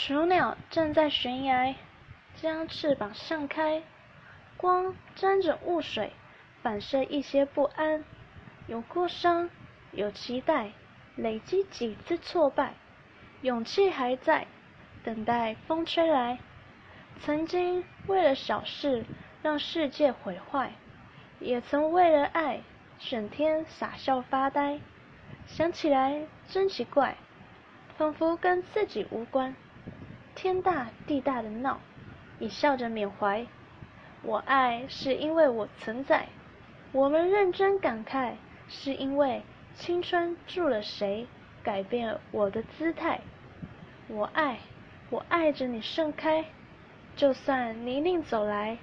雏鸟站在悬崖，将翅膀散开，光沾着雾水，反射一些不安。有过伤，有期待，累积几次挫败，勇气还在，等待风吹来。曾经为了小事让世界毁坏，也曾为了爱整天傻笑发呆。想起来真奇怪，仿佛跟自己无关。天大地大的闹，你笑着缅怀。我爱是因为我存在，我们认真感慨，是因为青春住了谁，改变我的姿态。我爱，我爱着你盛开，就算泥泞走来，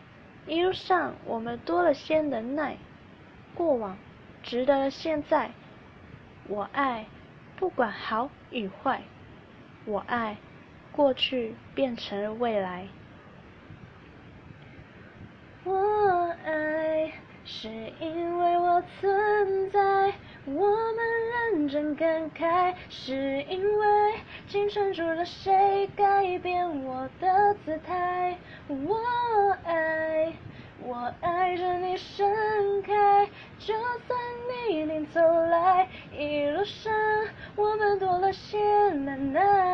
一路上我们多了些能耐。过往值得现在，我爱，不管好与坏，我爱。过去变成未来。我爱，是因为我存在。我们认真感慨，是因为青春住了谁，改变我的姿态。我爱，我爱着你盛开，就算泥泞走来，一路上我们多了些难耐。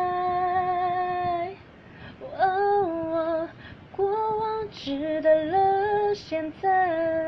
值得了现在。